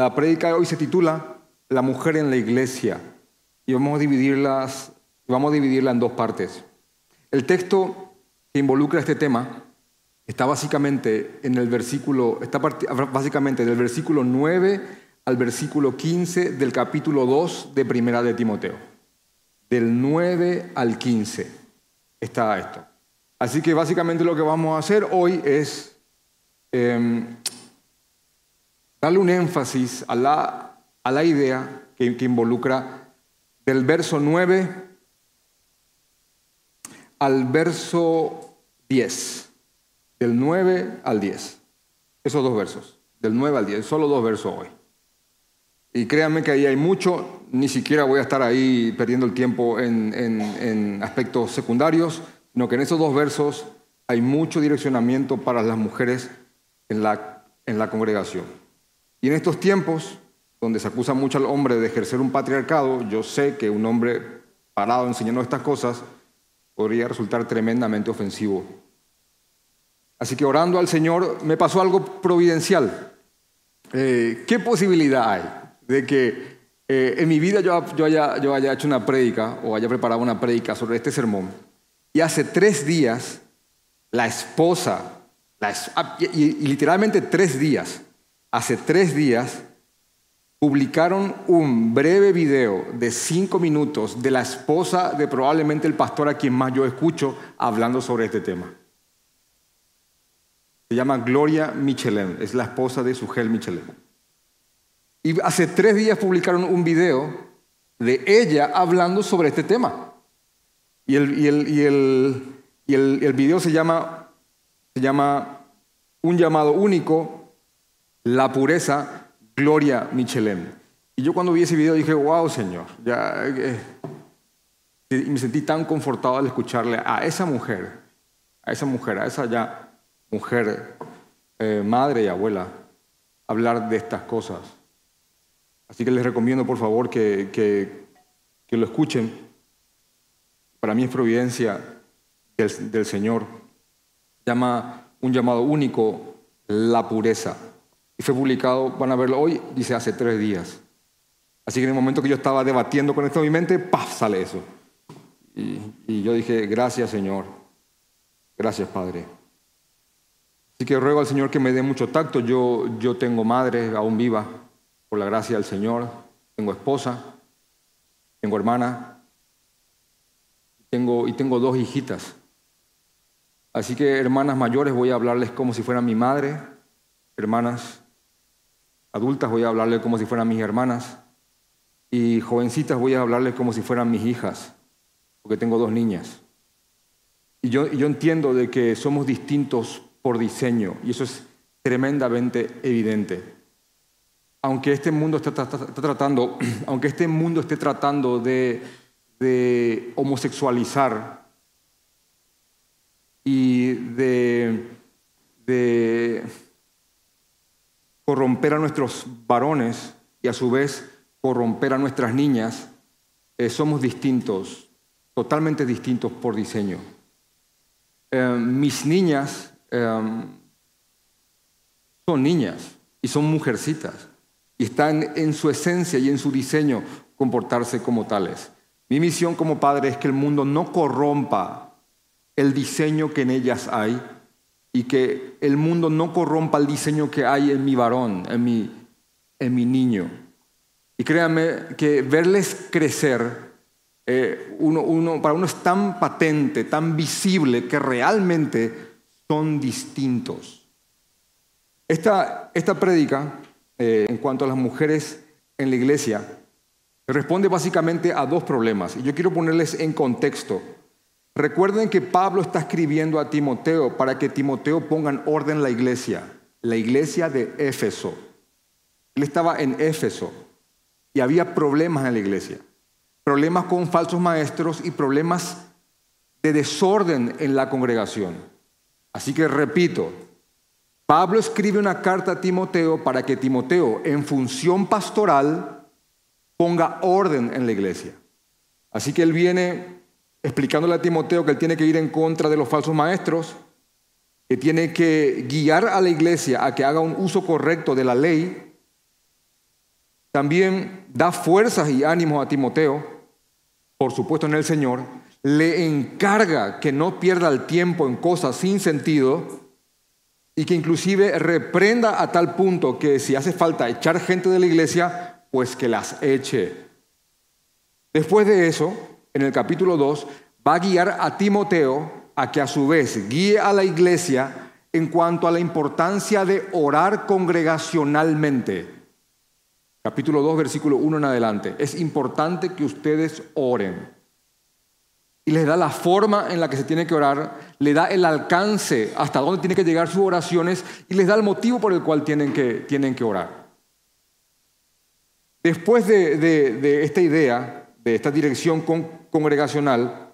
La prédica de hoy se titula La mujer en la iglesia y vamos a dividirlas, vamos a dividirla en dos partes. El texto que involucra este tema está básicamente en el versículo, está básicamente del versículo 9 al versículo 15 del capítulo 2 de Primera de Timoteo. Del 9 al 15 está esto. Así que básicamente lo que vamos a hacer hoy es em, darle un énfasis a la, a la idea que, que involucra del verso 9 al verso 10. Del 9 al 10. Esos dos versos. Del 9 al 10. Solo dos versos hoy. Y créanme que ahí hay mucho. Ni siquiera voy a estar ahí perdiendo el tiempo en, en aspectos secundarios, sino que en esos dos versos hay mucho direccionamiento para las mujeres en la, en la congregación. Y en estos tiempos donde se acusa mucho al hombre de ejercer un patriarcado, yo sé que un hombre parado enseñando estas cosas podría resultar tremendamente ofensivo. Así que orando al Señor me pasó algo providencial. Eh, ¿Qué posibilidad hay de que eh, en mi vida yo, haya hecho una prédica o haya preparado una prédica sobre este sermón y hace tres días la esposa, ah, y literalmente tres días, hace tres días publicaron un breve video de cinco minutos de la esposa de probablemente el pastor a quien más yo escucho hablando sobre este tema. Se llama Gloria Michelin, es la esposa de Sugel Michelin. Y hace tres días publicaron un video de ella hablando sobre este tema. Y el, y el, y el, y el video se llama, se llama Un llamado único, la pureza Gloria Michelin. Y yo cuando vi ese video dije, wow, Señor, ya, eh, y me sentí tan confortado al escucharle a esa mujer, a esa mujer, a esa ya mujer, eh, madre y abuela, hablar de estas cosas. Así que les recomiendo, por favor, que, que, lo escuchen. Para mí es providencia del Señor. Llama un llamado único la pureza. Y fue publicado, van a verlo hoy, dice hace tres días. Así que en el momento que yo estaba debatiendo con esto en mi mente, ¡paf! sale eso. Y, yo dije, gracias Señor, gracias Padre. Así que ruego al Señor que me dé mucho tacto. Yo, yo tengo madre aún viva, por la gracia del Señor. Tengo esposa, tengo hermana, tengo, y tengo dos hijitas. Así que hermanas mayores voy a hablarles como si fueran mi madre, hermanas adultas voy a hablarle como si fueran mis hermanas y jovencitas voy a hablarles como si fueran mis hijas, porque tengo dos niñas. Y yo, yo entiendo de que somos distintos por diseño y eso es tremendamente evidente. Aunque este mundo está, tratando, aunque este mundo esté tratando de, de homosexualizar y de corromper a nuestros varones y a su vez corromper a nuestras niñas, eh, somos distintos, totalmente distintos por diseño. Eh, mis niñas eh, son niñas y son mujercitas y están en su esencia y en su diseño comportarse como tales. Mi misión como padre es que el mundo no corrompa el diseño que en ellas hay y que el mundo no corrompa el diseño que hay en mi varón, en mi, en mi niño. Y créanme que verles crecer, eh, uno, para uno es tan patente, tan visible, que realmente son distintos. Esta, esta prédica, eh, en cuanto a las mujeres en la iglesia, responde básicamente a dos problemas. Y yo quiero ponerles en contexto Recuerden que Pablo está escribiendo a Timoteo para que Timoteo ponga en orden la iglesia, la iglesia de Éfeso. Él estaba en Éfeso y había problemas en la iglesia, problemas con falsos maestros y problemas de desorden en la congregación. Así que repito, Pablo escribe una carta a Timoteo para que Timoteo, en función pastoral, ponga orden en la iglesia. Así que él viene explicándole a Timoteo que él tiene que ir en contra de los falsos maestros, que tiene que guiar a la iglesia a que haga un uso correcto de la ley también da fuerzas y ánimos a Timoteo, por supuesto en el Señor, le encarga que no pierda el tiempo en cosas sin sentido y que inclusive reprenda a tal punto que si hace falta echar gente de la iglesia, pues que las eche. Después de eso, en el capítulo 2, va a guiar a Timoteo a que a su vez guíe a la iglesia en cuanto a la importancia de orar congregacionalmente. Capítulo 2, versículo 1 en adelante. Es importante que ustedes oren y les da la forma en la que se tiene que orar, le da el alcance hasta dónde tienen que llegar sus oraciones y les da el motivo por el cual tienen que, tienen que orar. Después de, esta idea, de esta dirección congregacional,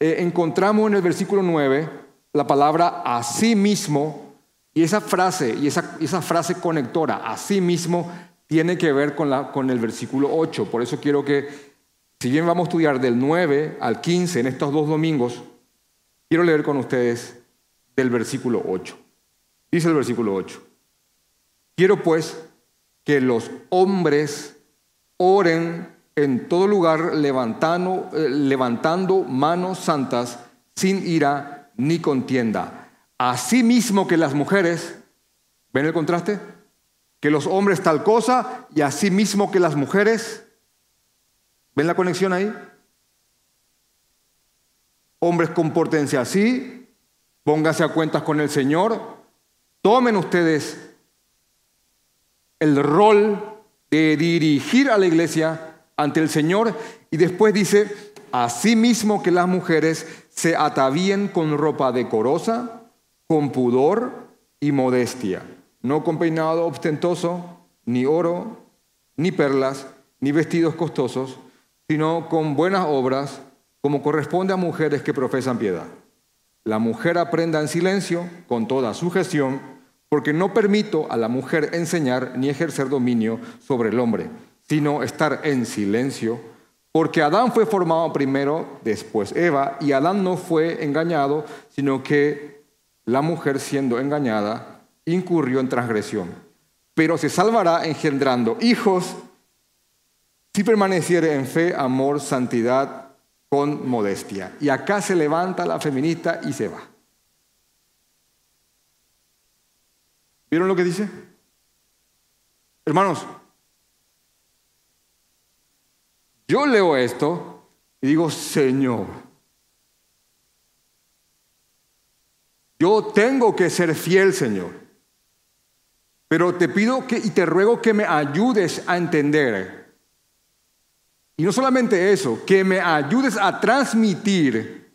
eh, encontramos en el versículo 9 la palabra a sí mismo y esa frase, y esa, esa frase conectora, a sí mismo, tiene que ver con, la, con el versículo 8. Por eso quiero que si bien vamos a estudiar del 9 al 15 en estos dos domingos, quiero leer con ustedes del versículo 8. Dice el versículo 8. Quiero pues que los hombres oren en todo lugar levantando, eh, levantando manos santas sin ira ni contienda. Asimismo que las mujeres, ¿ven el contraste? Que los hombres tal cosa y asimismo que las mujeres ¿Ven la conexión ahí? Hombres, compórtense así, pónganse a cuentas con el Señor, tomen ustedes el rol de dirigir a la iglesia ante el Señor y después dice, asimismo que las mujeres se atavíen con ropa decorosa, con pudor y modestia, no con peinado ostentoso, ni oro, ni perlas, ni vestidos costosos, sino con buenas obras, como corresponde a mujeres que profesan piedad. La mujer aprenda en silencio, con toda sujeción, porque no permito a la mujer enseñar ni ejercer dominio sobre el hombre, sino estar en silencio, porque Adán fue formado primero, después Eva, y Adán no fue engañado, sino que la mujer siendo engañada incurrió en transgresión. Pero se salvará engendrando hijos si permaneciere en fe, amor, santidad, con modestia. Y acá se levanta la feminista y se va. ¿Vieron lo que dice? Hermanos, yo leo esto y digo, Señor, yo tengo que ser fiel, Señor. Pero te pido que, y te ruego que me ayudes a entender y no solamente eso, que me ayudes a transmitir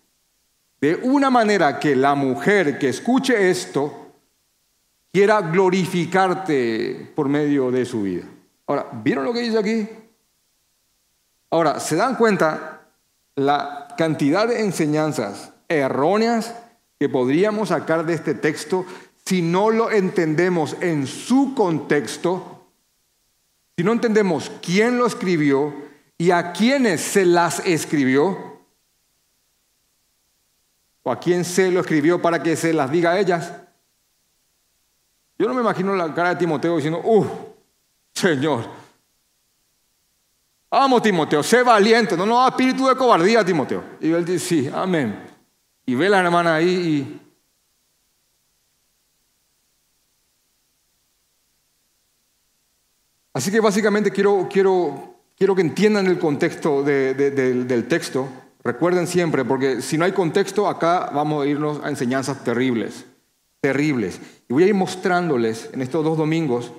de una manera que la mujer que escuche esto quiera glorificarte por medio de su vida. Ahora, ¿vieron lo que dice aquí? Ahora, ¿se dan cuenta la cantidad de enseñanzas erróneas que podríamos sacar de este texto si no lo entendemos en su contexto? Si no entendemos quién lo escribió, ¿Y a quiénes se las escribió? ¿O a quién se lo escribió para que se las diga a ellas? Yo no me imagino la cara de Timoteo diciendo, ¡uh, Señor! Vamos, Timoteo, sé valiente, no nos da espíritu de cobardía, Timoteo. Y él dice, sí, amén. Y ve la hermana ahí y Así que básicamente quiero, quiero Quiero que entiendan el contexto del texto. Recuerden siempre, porque si no hay contexto, acá vamos a irnos a enseñanzas terribles, terribles. Y voy a ir mostrándoles en estos dos domingos,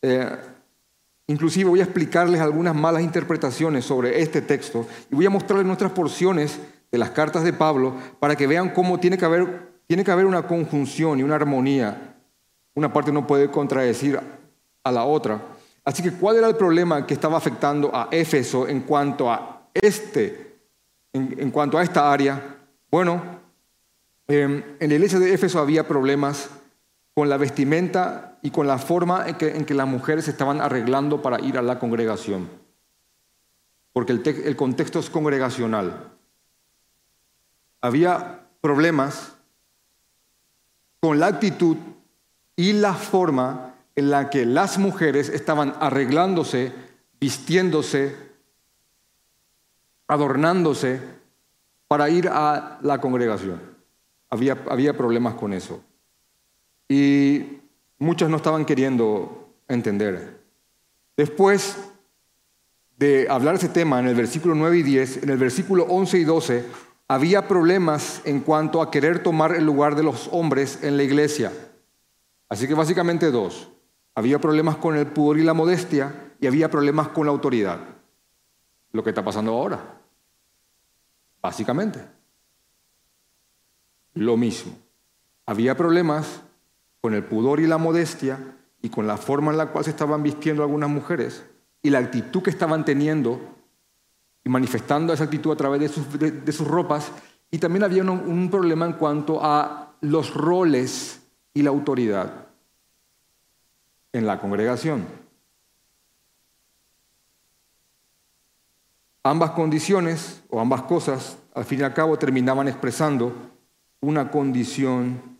eh, inclusive voy a explicarles algunas malas interpretaciones sobre este texto y voy a mostrarles nuestras porciones de las cartas de Pablo para que vean cómo tiene que haber, tiene que haber una conjunción y una armonía. Una parte no puede contradecir a la otra. Así que, ¿cuál era el problema que estaba afectando a Éfeso en cuanto a este, en, cuanto a esta área? Bueno, em, en la iglesia de Éfeso había problemas con la vestimenta y con la forma en que, las mujeres estaban arreglando para ir a la congregación. Porque el, el contexto es congregacional. Había problemas con la actitud y la forma en la que las mujeres estaban arreglándose vistiéndose, adornándose para ir a la congregación. Había, había problemas con eso. Y muchos no estaban queriendo entender. Después de hablar ese tema en el versículo 9 y 10, en el versículo 11 y 12, había problemas en cuanto a querer tomar el lugar de los hombres en la iglesia. Así que básicamente dos. Había problemas con el pudor y la modestia y había problemas con la autoridad. Lo que está pasando ahora. Básicamente. Lo mismo. Había problemas con el pudor y la modestia y con la forma en la cual se estaban vistiendo algunas mujeres y la actitud que estaban teniendo y manifestando esa actitud a través de sus, ropas. Y también había un, problema en cuanto a los roles y la autoridad en la congregación. Ambas condiciones o ambas cosas, al fin y al cabo, terminaban expresando una condición,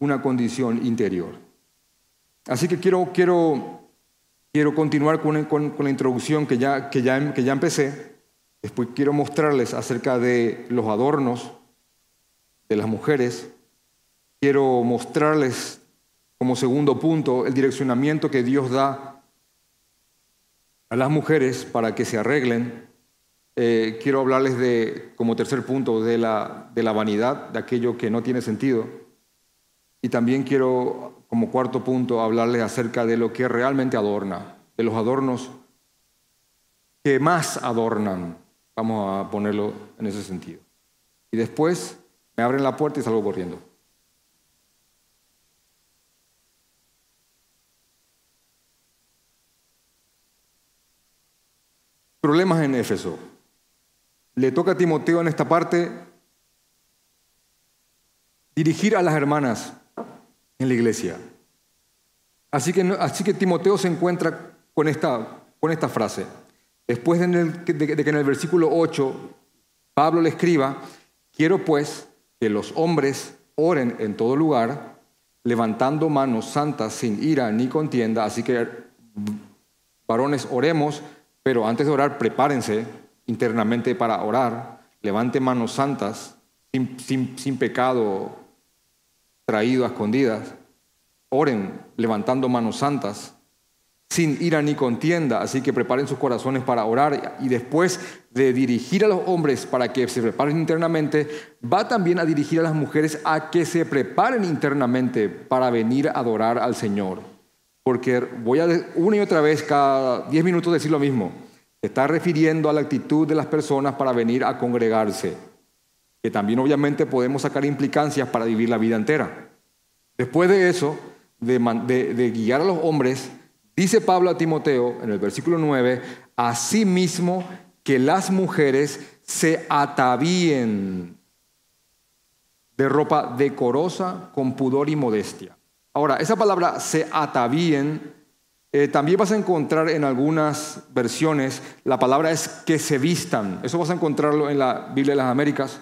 una condición interior. Así que quiero, quiero, quiero continuar con, con, la introducción que ya, que, ya, que ya empecé Después quiero mostrarles acerca de los adornos de las mujeres. Quiero mostrarles como segundo punto el direccionamiento que Dios da a las mujeres para que se arreglen. Eh, quiero hablarles de, como tercer punto, de la, de la vanidad, de aquello que no tiene sentido. Y también quiero, como cuarto punto, hablarles acerca de lo que realmente adorna, de los adornos que más adornan Vamos a ponerlo en ese sentido. Y después me abren la puerta y salgo corriendo. Problemas en Éfeso. Le toca a Timoteo en esta parte dirigir a las hermanas en la iglesia. Así que, así que Timoteo se encuentra con esta, con esta frase. Después de, que en el versículo 8 Pablo le escriba, quiero pues que los hombres oren en todo lugar, levantando manos santas sin ira ni contienda. Así que, varones, oremos, pero antes de orar, prepárense internamente para orar. Levante manos santas, sin, sin pecado traído a escondidas. Oren levantando manos santas sin ira ni contienda. Así que preparen sus corazones para orar y después de dirigir a los hombres para que se preparen internamente, va también a dirigir a las mujeres a que se preparen internamente para venir a adorar al Señor. Porque voy a una y otra vez, cada diez minutos, decir lo mismo. Está refiriendo a la actitud de las personas para venir a congregarse, que también obviamente podemos sacar implicancias para vivir la vida entera. Después de eso, de, guiar a los hombres, Dice Pablo a Timoteo en el versículo 9, asimismo que las mujeres se atavíen de ropa decorosa, con pudor y modestia. Ahora, esa palabra se atavíen, eh, también vas a encontrar en algunas versiones, la palabra es que se vistan. Eso vas a encontrarlo en la Biblia de las Américas,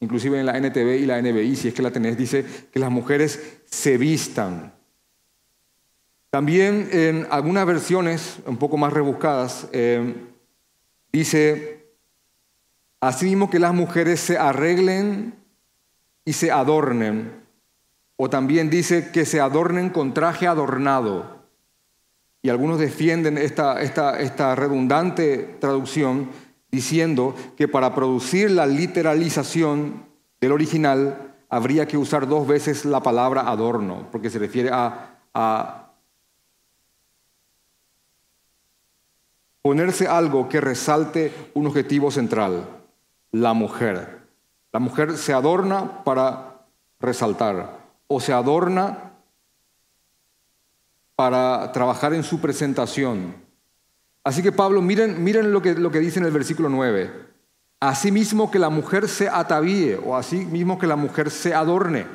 inclusive en la NTV y la NBI, si es que la tenés, dice que las mujeres se vistan. También en algunas versiones un poco más rebuscadas eh, dice, asimismo que las mujeres se arreglen y se adornen. O también dice que se adornen con traje adornado. Y algunos defienden esta redundante traducción diciendo que para producir la literalización del original habría que usar dos veces la palabra adorno, porque se refiere a, ponerse algo que resalte un objetivo central, la mujer. La mujer se adorna para resaltar o se adorna para trabajar en su presentación. Así que Pablo, miren, miren lo, que, lo que dice en el versículo 9. Asimismo que la mujer se atavíe, o así mismo que la mujer se adorne,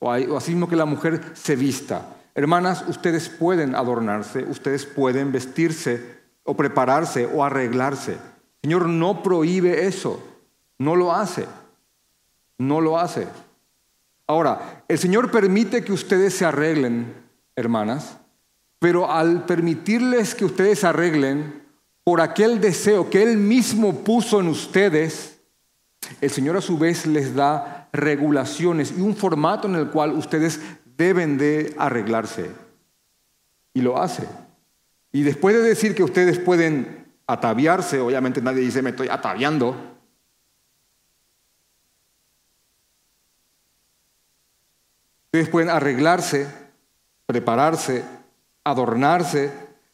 o así mismo que la mujer se vista. Hermanas, ustedes pueden adornarse, ustedes pueden vestirse o prepararse o arreglarse. El Señor no prohíbe eso, no lo hace, no lo hace. Ahora, el Señor permite que ustedes se arreglen, hermanas, pero al permitirles que ustedes arreglen, por aquel deseo que Él mismo puso en ustedes, el Señor a su vez les da regulaciones y un formato en el cual ustedes deben de arreglarse. Y lo hace. Y después de decir que ustedes pueden ataviarse, obviamente nadie dice me estoy ataviando, ustedes pueden arreglarse, prepararse, adornarse.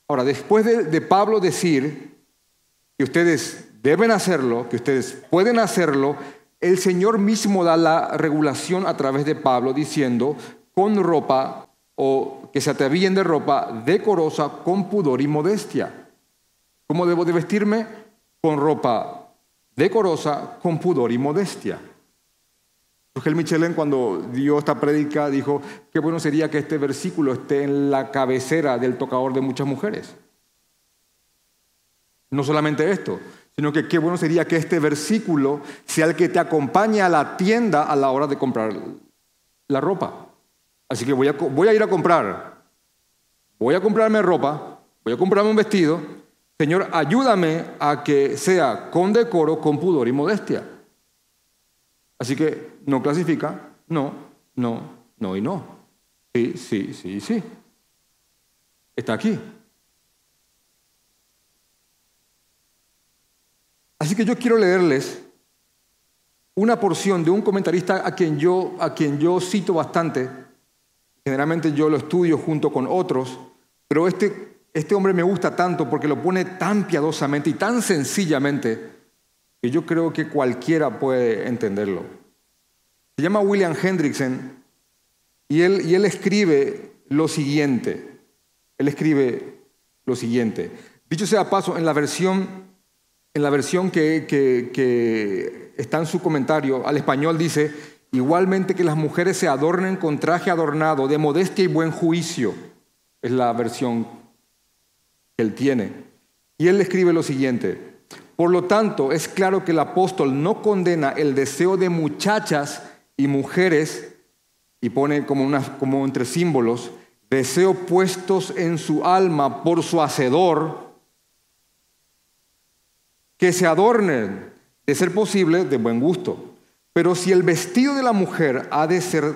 Ahora, después de, Pablo decir que ustedes deben hacerlo, que ustedes pueden hacerlo, el Señor mismo da la regulación a través de Pablo diciendo, con ropa o que se atavíen de ropa decorosa, con pudor y modestia. ¿Cómo debo de vestirme? Con ropa decorosa, con pudor y modestia. Ángel Michelin cuando dio esta prédica dijo, qué bueno sería que este versículo esté en la cabecera del tocador de muchas mujeres. No solamente esto, sino que qué bueno sería que este versículo sea el que te acompañe a la tienda a la hora de comprar la ropa. Así que voy a, voy a ir a comprar, voy a comprarme ropa, voy a comprarme un vestido. Señor, ayúdame a que sea con decoro, con pudor y modestia. Así que no clasifica, no, no, no y no. Sí, sí, sí, sí. Está aquí. Así que yo quiero leerles una porción de un comentarista a quien yo, a quien yo cito bastante. Generalmente yo lo estudio junto con otros, pero este, este hombre me gusta tanto porque lo pone tan piadosamente y tan sencillamente que yo creo que cualquiera puede entenderlo. Se llama William Hendrickson y él, y él escribe lo siguiente. Él escribe lo siguiente. Dicho sea paso, en la versión en la versión que, está en su comentario al español dice, igualmente que las mujeres se adornen con traje adornado de modestia y buen juicio. Es la versión que él tiene. Y él escribe lo siguiente, por lo tanto es claro que el apóstol no condena el deseo de muchachas y mujeres, y pone como, como entre símbolos, deseo puestos en su alma por su hacedor, que se adornen, de ser posible, de buen gusto. Pero si el vestido de la mujer ha de ser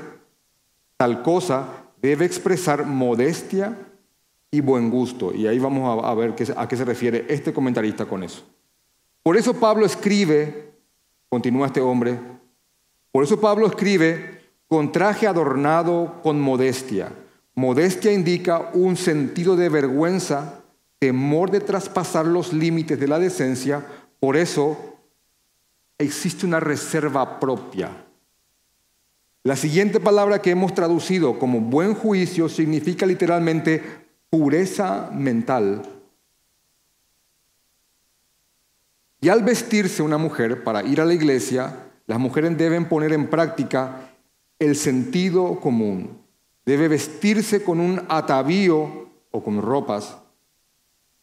tal cosa, debe expresar modestia y buen gusto. Y ahí vamos a, ver a qué se refiere este comentarista con eso. Por eso Pablo escribe, continúa este hombre, por eso Pablo escribe con traje adornado con modestia. Modestia indica un sentido de vergüenza temor de traspasar los límites de la decencia, por eso existe una reserva propia. La siguiente palabra que hemos traducido como buen juicio significa literalmente pureza mental. Y al vestirse una mujer para ir a la iglesia, las mujeres deben poner en práctica el sentido común. Debe vestirse con un atavío o con ropas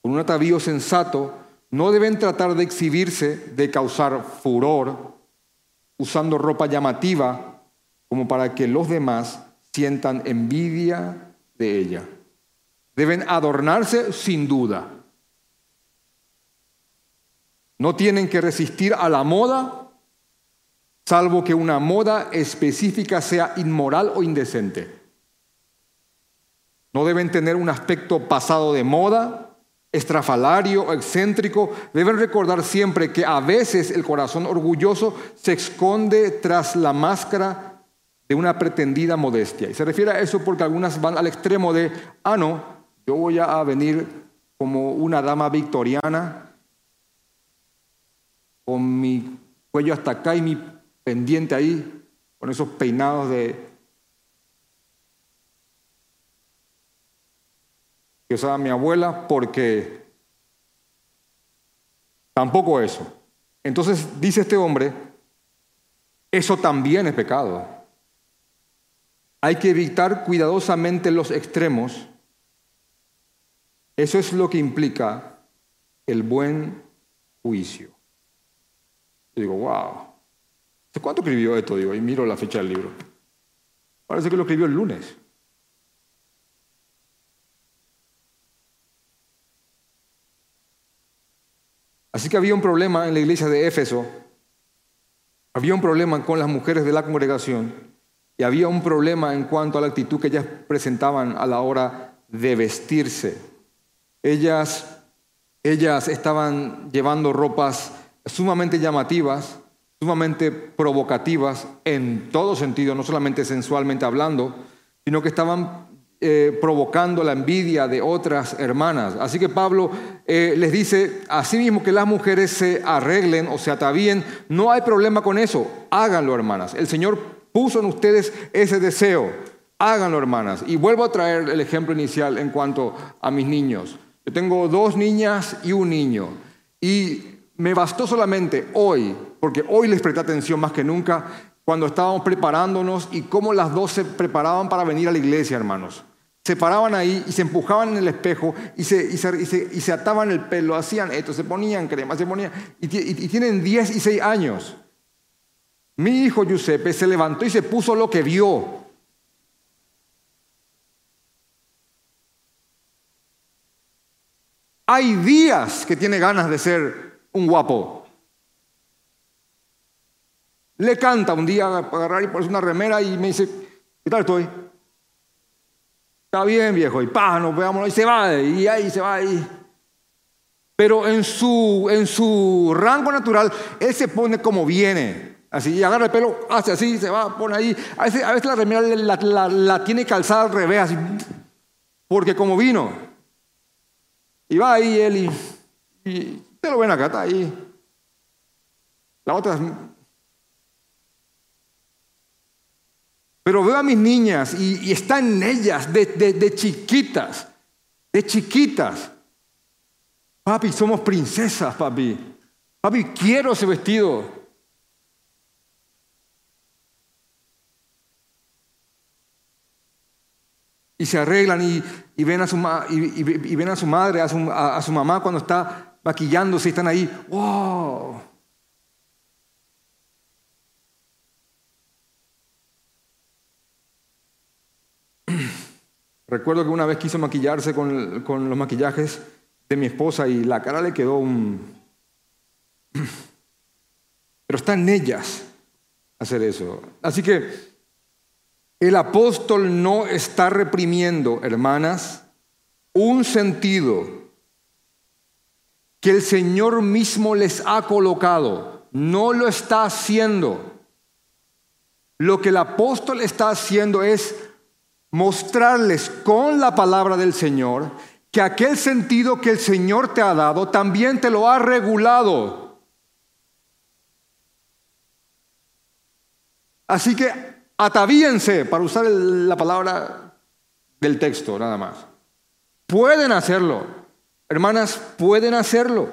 con un atavío sensato, no deben tratar de exhibirse, de causar furor, usando ropa llamativa como para que los demás sientan envidia de ella. Deben adornarse sin duda. No tienen que resistir a la moda, salvo que una moda específica sea inmoral o indecente. No deben tener un aspecto pasado de moda, estrafalario o excéntrico, deben recordar siempre que a veces el corazón orgulloso se esconde tras la máscara de una pretendida modestia. Y se refiere a eso porque algunas van al extremo de, ah, no, yo voy a venir como una dama victoriana, con mi cuello hasta acá y mi pendiente ahí, con esos peinados de que usaba mi abuela, porque tampoco eso. Entonces dice este hombre, eso también es pecado. Hay que evitar cuidadosamente los extremos. Eso es lo que implica el buen juicio. Yo digo, wow. ¿Cuánto escribió esto? Digo, y miro la fecha del libro. Parece que lo escribió el lunes. Así que había un problema en la iglesia de Éfeso, había un problema con las mujeres de la congregación y había un problema en cuanto a la actitud que ellas presentaban a la hora de vestirse. Ellas, ellas estaban llevando ropas sumamente llamativas, sumamente provocativas en todo sentido, no solamente sensualmente hablando, sino que estaban eh, provocando la envidia de otras hermanas. Así que Pablo eh, les dice, así mismo que las mujeres se arreglen o se atavíen, no hay problema con eso, háganlo hermanas. El Señor puso en ustedes ese deseo, háganlo hermanas. Y vuelvo a traer el ejemplo inicial en cuanto a mis niños. Yo tengo dos niñas y un niño. Y me bastó solamente hoy, porque hoy les presté atención más que nunca, cuando estábamos preparándonos y cómo las dos se preparaban para venir a la iglesia, hermanos. Se paraban ahí y se empujaban en el espejo y se, y se, ataban el pelo, hacían esto, se ponían crema, se ponían... Y, y tienen 10 y 6 años. Mi hijo Giuseppe se levantó y se puso lo que vio. Hay días que tiene ganas de ser un guapo. Le canta un día para agarrar y ponerse una remera y me dice, ¿qué tal estoy? Está bien, viejo, y pa, nos y se va, y ahí se va ahí. Pero en su, en su rango natural, él se pone como viene. Así, y agarra el pelo, hace así, se va, pone ahí. A veces, a veces la remera la, tiene calzada al revés, así, porque como vino. Y va ahí él y Ustedes lo ven acá, está ahí. La otra Pero veo a mis niñas y, están en ellas de, de, chiquitas, de chiquitas. Papi, somos princesas, papi. Papi, quiero ese vestido. Y se arreglan y, ven, a su, y, ven a su madre, a su, a su mamá cuando está maquillándose, están ahí. ¡Wow! Recuerdo que una vez quiso maquillarse con, con, los maquillajes de mi esposa y la cara le quedó un... Pero está en ellas hacer eso. Así que el apóstol no está reprimiendo, hermanas, un sentido que el Señor mismo les ha colocado. No lo está haciendo. Lo que el apóstol está haciendo es mostrarles con la palabra del Señor que aquel sentido que el Señor te ha dado también te lo ha regulado. Así que atavíense, para usar la palabra del texto nada más. Pueden hacerlo. Hermanas, pueden hacerlo.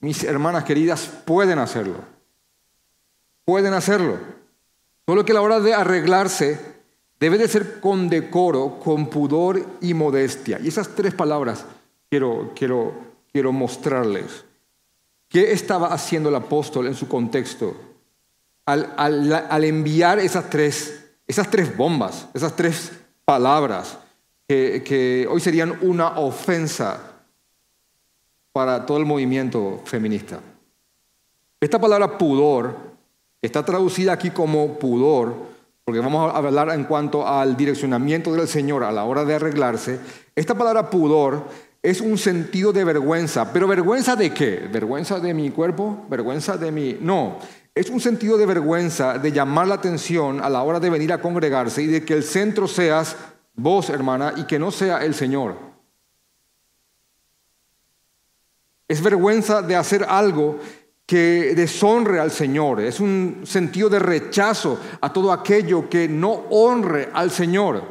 Mis hermanas queridas pueden hacerlo. Pueden hacerlo. Solo que a la hora de arreglarse debe de ser con decoro, con pudor y modestia. Y esas tres palabras quiero, quiero, quiero mostrarles. ¿Qué estaba haciendo el apóstol en su contexto al, al enviar esas tres, esas tres bombas, esas tres palabras que, que hoy serían una ofensa para todo el movimiento feminista. Esta palabra pudor está traducida aquí como pudor, porque vamos a hablar en cuanto al direccionamiento del Señor a la hora de arreglarse. Esta palabra pudor es un sentido de vergüenza, pero vergüenza de qué? ¿Vergüenza de mi cuerpo? ¿Vergüenza de mi...? No, es un sentido de vergüenza de llamar la atención a la hora de venir a congregarse y de que el centro seas vos, hermana, y que no sea el Señor. Es vergüenza de hacer algo que deshonre al Señor. Es un sentido de rechazo a todo aquello que no honre al Señor.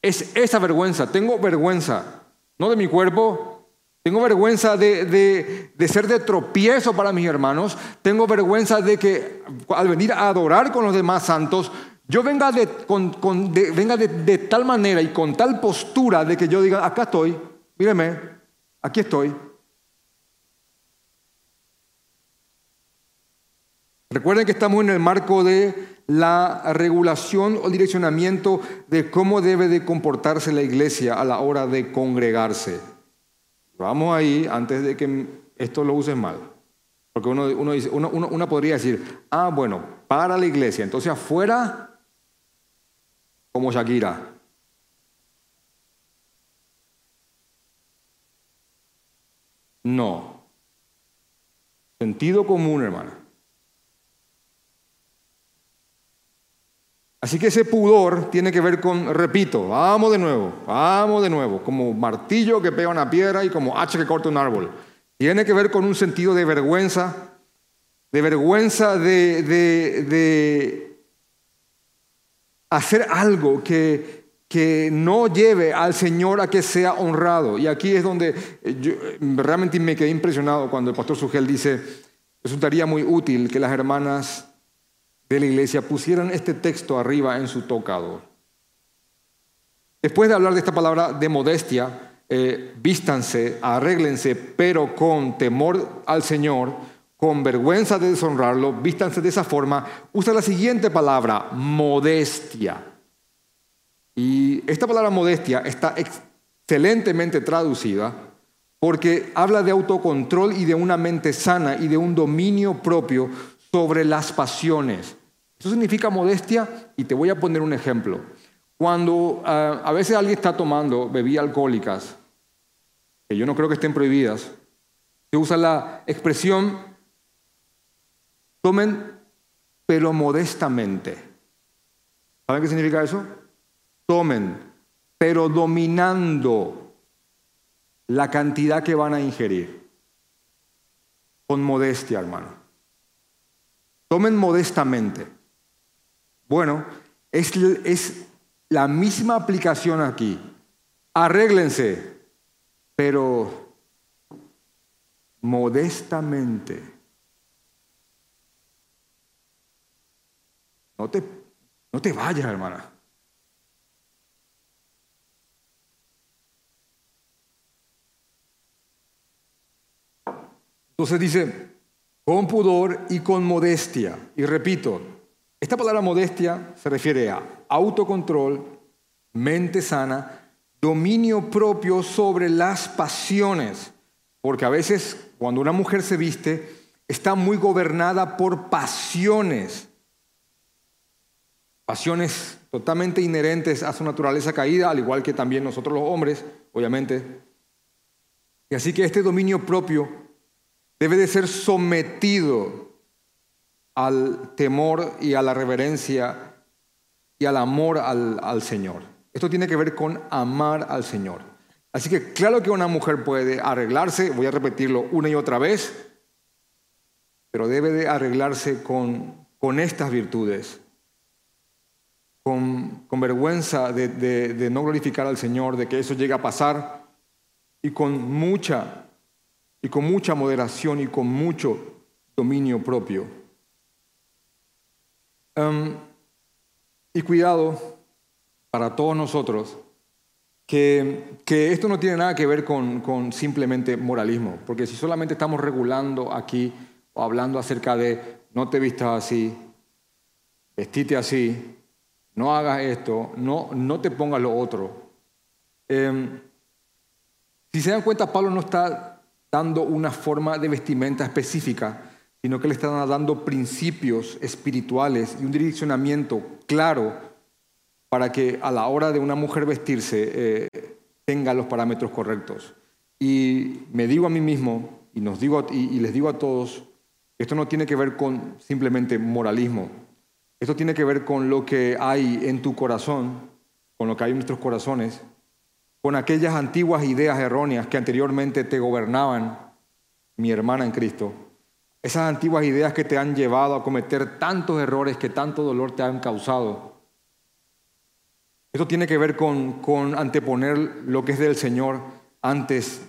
Es esa vergüenza. Tengo vergüenza, no de mi cuerpo. Tengo vergüenza de, ser de tropiezo para mis hermanos. Tengo vergüenza de que al venir a adorar con los demás santos, yo venga de, venga de tal manera y con tal postura de que yo diga, acá estoy, míreme, Aquí estoy. Recuerden que estamos en el marco de la regulación o direccionamiento de cómo debe de comportarse la iglesia a la hora de congregarse. Vamos ahí antes de que esto lo uses mal. Porque uno, uno, dice, uno, uno podría decir, ah, bueno, para la iglesia, entonces afuera como Shakira. No. Sentido común, hermana. Así que ese pudor tiene que ver con, repito, vamos de nuevo, vamos de nuevo, como martillo que pega una piedra y como hacha que corta un árbol. Tiene que ver con un sentido de vergüenza, de vergüenza de, de, hacer algo que, que no lleve al Señor a que sea honrado. Y aquí es donde yo realmente me quedé impresionado cuando el pastor Sugel dice, resultaría muy útil que las hermanas de la iglesia pusieran este texto arriba en su tocador. Después de hablar de esta palabra de modestia, eh, vístanse, arréglense, pero con temor al Señor, con vergüenza de deshonrarlo, vístanse de esa forma, usa la siguiente palabra, modestia. Y esta palabra modestia está excelentemente traducida porque habla de autocontrol y de una mente sana y de un dominio propio sobre las pasiones. Eso significa modestia y te voy a poner un ejemplo. Cuando ah, a veces alguien está tomando bebidas alcohólicas, que yo no creo que estén prohibidas, se usa la expresión tomen pero modestamente. ¿Saben qué significa eso? Tomen, pero dominando la cantidad que van a ingerir. Con modestia, hermano. Tomen modestamente. Bueno, es, es la misma aplicación aquí. Arréglense, pero modestamente. No te, no te vayas, hermana. Entonces dice, con pudor y con modestia. Y repito, esta palabra modestia se refiere a autocontrol, mente sana, dominio propio sobre las pasiones. Porque a veces cuando una mujer se viste, está muy gobernada por pasiones. Pasiones totalmente inherentes a su naturaleza caída, al igual que también nosotros los hombres, obviamente. Y así que este dominio propio debe de ser sometido al temor y a la reverencia y al amor al, Señor. Esto tiene que ver con amar al Señor. Así que claro que una mujer puede arreglarse, voy a repetirlo una y otra vez, pero debe de arreglarse con, con estas virtudes, con, con vergüenza de, de no glorificar al Señor, de que eso llegue a pasar, y con mucha y con mucha moderación y con mucho dominio propio. Em, y cuidado para todos nosotros, que, que, esto no tiene nada que ver con, con simplemente moralismo, porque si solamente estamos regulando aquí o hablando acerca de no te vistas así, vestite así, no hagas esto, no, no te pongas lo otro. Em, si se dan cuenta, Pablo no está dando una forma de vestimenta específica, sino que le están dando principios espirituales y un direccionamiento claro para que a la hora de una mujer vestirse eh, tenga los parámetros correctos. Y me digo a mí mismo, y, nos digo, y les digo a todos, esto no tiene que ver con simplemente moralismo, esto tiene que ver con lo que hay en tu corazón, con lo que hay en nuestros corazones, con aquellas antiguas ideas erróneas que anteriormente te gobernaban, mi hermana en Cristo. Esas antiguas ideas que te han llevado a cometer tantos errores que tanto dolor te han causado. Esto tiene que ver con, anteponer lo que es del Señor antes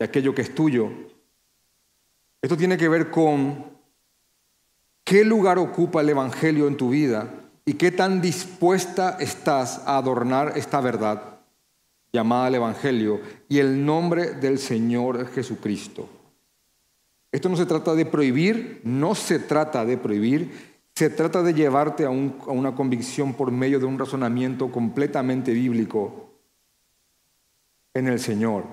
de aquello que es tuyo. Esto tiene que ver con qué lugar ocupa el Evangelio en tu vida ¿Y qué tan dispuesta estás a adornar esta verdad llamada el Evangelio y el nombre del Señor Jesucristo? Esto no se trata de prohibir, no se trata de prohibir, se trata de llevarte a, a una convicción por medio de un razonamiento completamente bíblico. en el Señor.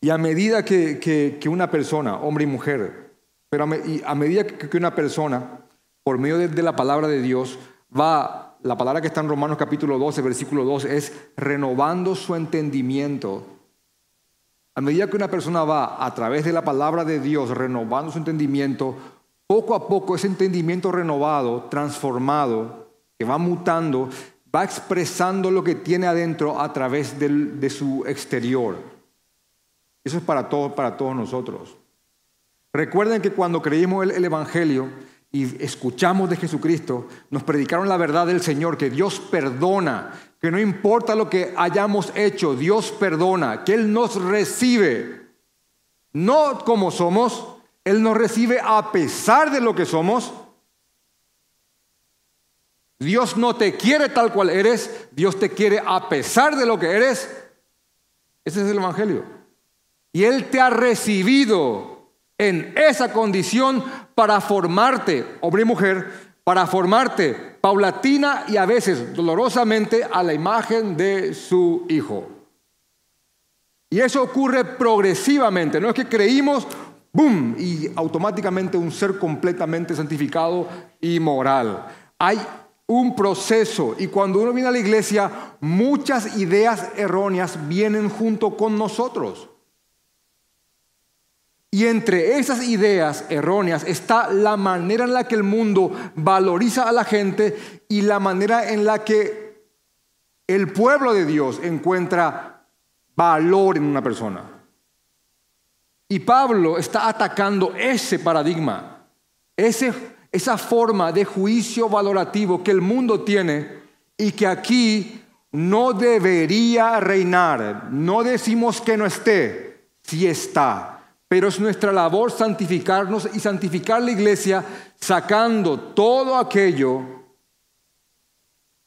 Y a medida que, una persona, hombre y mujer, pero a, medida que, una persona, por medio de, de la palabra de Dios, va, la palabra que está en Romanos capítulo 12, versículo 2, es renovando su entendimiento. A medida que una persona va a través de la palabra de Dios renovando su entendimiento, poco a poco ese entendimiento renovado, transformado, que va mutando, va expresando lo que tiene adentro a través de su exterior. Eso es para todos, para todos nosotros. Recuerden que cuando creímos el, Evangelio y escuchamos de Jesucristo, nos predicaron la verdad del Señor, que Dios perdona, que no importa lo que hayamos hecho, Dios perdona, que Él nos recibe, no como somos, Él nos recibe a pesar de lo que somos. Dios no te quiere tal cual eres, Dios te quiere a pesar de lo que eres. Ese es el Evangelio. Y Él te ha recibido en esa condición para formarte, hombre y mujer, para formarte paulatina y a veces dolorosamente a la imagen de su Hijo. Y eso ocurre progresivamente, no es que creímos, ¡boom! y automáticamente un ser completamente santificado y moral. Hay un proceso y cuando uno viene a la iglesia, muchas ideas erróneas vienen junto con nosotros. Y entre esas ideas erróneas está la manera en la que el mundo valoriza a la gente y la manera en la que el pueblo de Dios encuentra valor en una persona. Y Pablo está atacando ese paradigma, ese esa forma de juicio valorativo que el mundo tiene y que aquí no debería reinar. No decimos que no esté, sí está. Pero es nuestra labor santificarnos y santificar la iglesia sacando todo aquello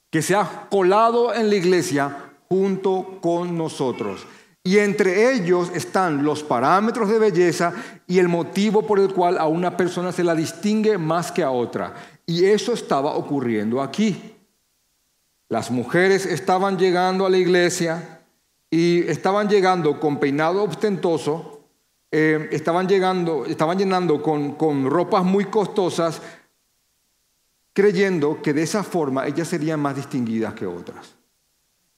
que se ha colado en la iglesia junto con nosotros. Y entre ellos están los parámetros de belleza y el motivo por el cual a una persona se la distingue más que a otra. Y eso estaba ocurriendo aquí. Las mujeres estaban llegando a la iglesia y estaban llegando con peinado ostentoso, eh, estaban llegando, estaban llenando con, con ropas muy costosas, creyendo que de esa forma ellas serían más distinguidas que otras.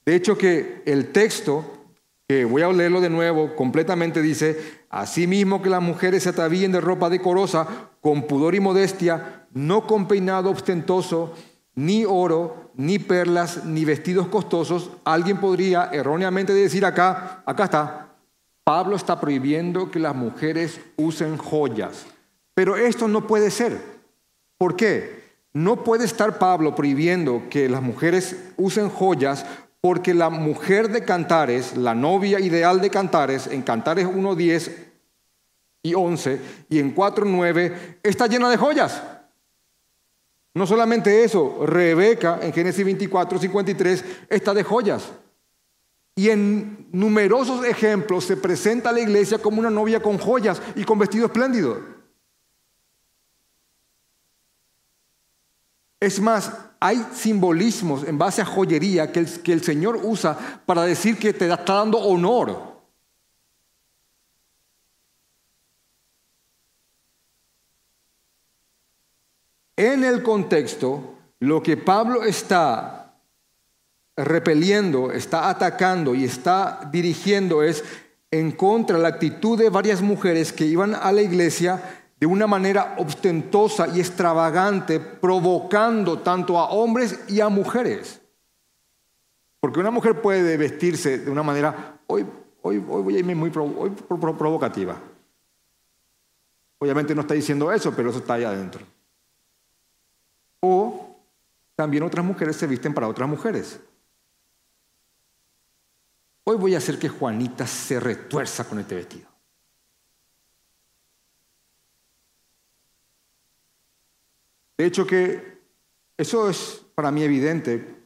De hecho que el texto que voy a leerlo de nuevo, completamente dice, asimismo que las mujeres se atavíen de ropa decorosa, con pudor y modestia, no con peinado ostentoso, ni oro, ni perlas, ni vestidos costosos. Alguien podría erróneamente decir acá, acá está, Pablo está prohibiendo que las mujeres usen joyas. Pero esto no puede ser. ¿Por qué? No puede estar Pablo prohibiendo que las mujeres usen joyas porque la mujer de Cantares, la novia ideal de Cantares, en Cantares 1, 10 y 11 y en 4, 9, está llena de joyas. No solamente eso, Rebeca en Génesis 24, 53 está de joyas. Y en numerosos ejemplos se presenta a la iglesia como una novia con joyas y con vestido espléndido. Es más, hay simbolismos en base a joyería que el, que el Señor usa para decir que te está dando honor. En el contexto, lo que Pablo está repeliendo, está atacando y está dirigiendo es en contra la actitud de varias mujeres que iban a la iglesia de una manera ostentosa y extravagante, provocando tanto a hombres y a mujeres. Porque una mujer puede vestirse de una manera, hoy, hoy, hoy voy a irme muy provocativa. Obviamente no está diciendo eso, pero eso está ahí adentro. O también otras mujeres se visten para otras mujeres. Hoy voy a hacer que Juanita se retuerza con este vestido. De hecho que eso es para mí evidente,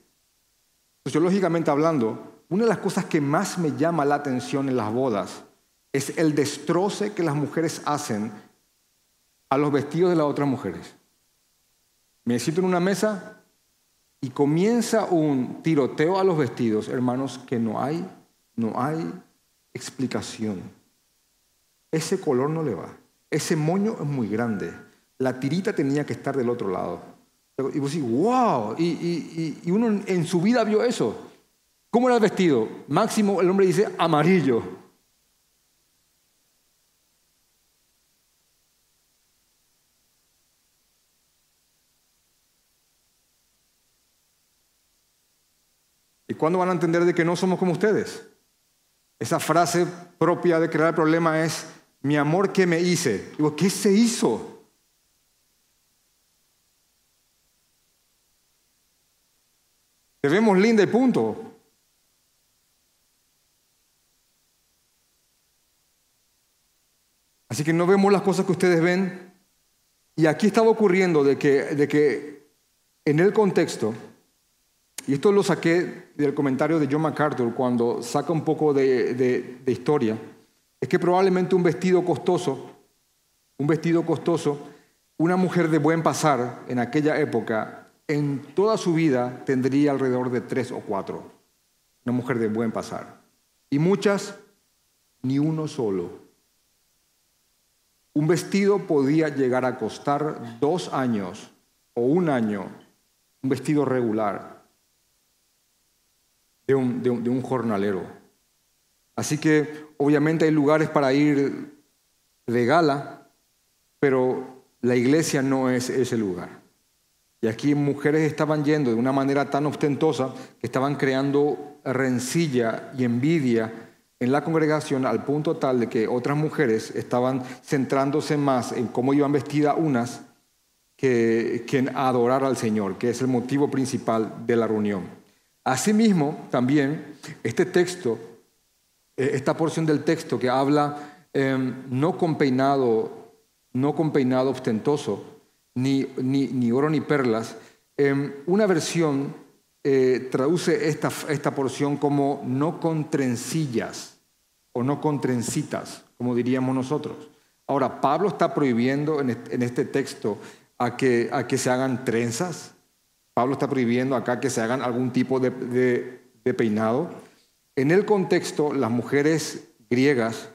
sociológicamente hablando, una de las cosas que más me llama la atención en las bodas es el destroce que las mujeres hacen a los vestidos de las otras mujeres. Me siento en una mesa y comienza un tiroteo a los vestidos, hermanos, que no hay, no hay explicación. Ese color no le va. Ese moño es muy grande. La tirita tenía que estar del otro lado. Y vos decís, wow. Y, y uno en su vida vio eso. ¿Cómo era el vestido? Máximo, el hombre dice amarillo. ¿Y cuándo van a entender de que no somos como ustedes? Esa frase propia de crear el problema es, mi amor, ¿qué me hice? Digo, ¿qué se hizo? Te vemos linda y punto. Así que no vemos las cosas que ustedes ven. Y aquí estaba ocurriendo de que, de que en el contexto, y esto lo saqué del comentario de John MacArthur cuando saca un poco de, historia, es que probablemente un vestido costoso, un vestido costoso, una mujer de buen pasar en aquella época, en toda su vida tendría alrededor de tres o cuatro. Una mujer de buen pasar. Y muchas, ni uno solo. Un vestido podía llegar a costar dos años o un año, un vestido regular de un, jornalero. Así que obviamente hay lugares para ir de gala, pero la iglesia no es ese lugar. Y aquí mujeres estaban yendo de una manera tan ostentosa que estaban creando rencilla y envidia en la congregación al punto tal de que otras mujeres estaban centrándose más en cómo iban vestidas unas que, en adorar al Señor, que es el motivo principal de la reunión. Asimismo, también este texto, eh, esta porción del texto que habla em, no con peinado, no con peinado ostentoso, ni, ni, oro ni perlas, em, una versión eh, traduce esta, esta porción como no con trencillas o no con trencitas, como diríamos nosotros. Ahora, Pablo está prohibiendo en este texto a que, a que se hagan trenzas, Pablo está prohibiendo acá que se hagan algún tipo de, peinado. En el contexto, las mujeres griegas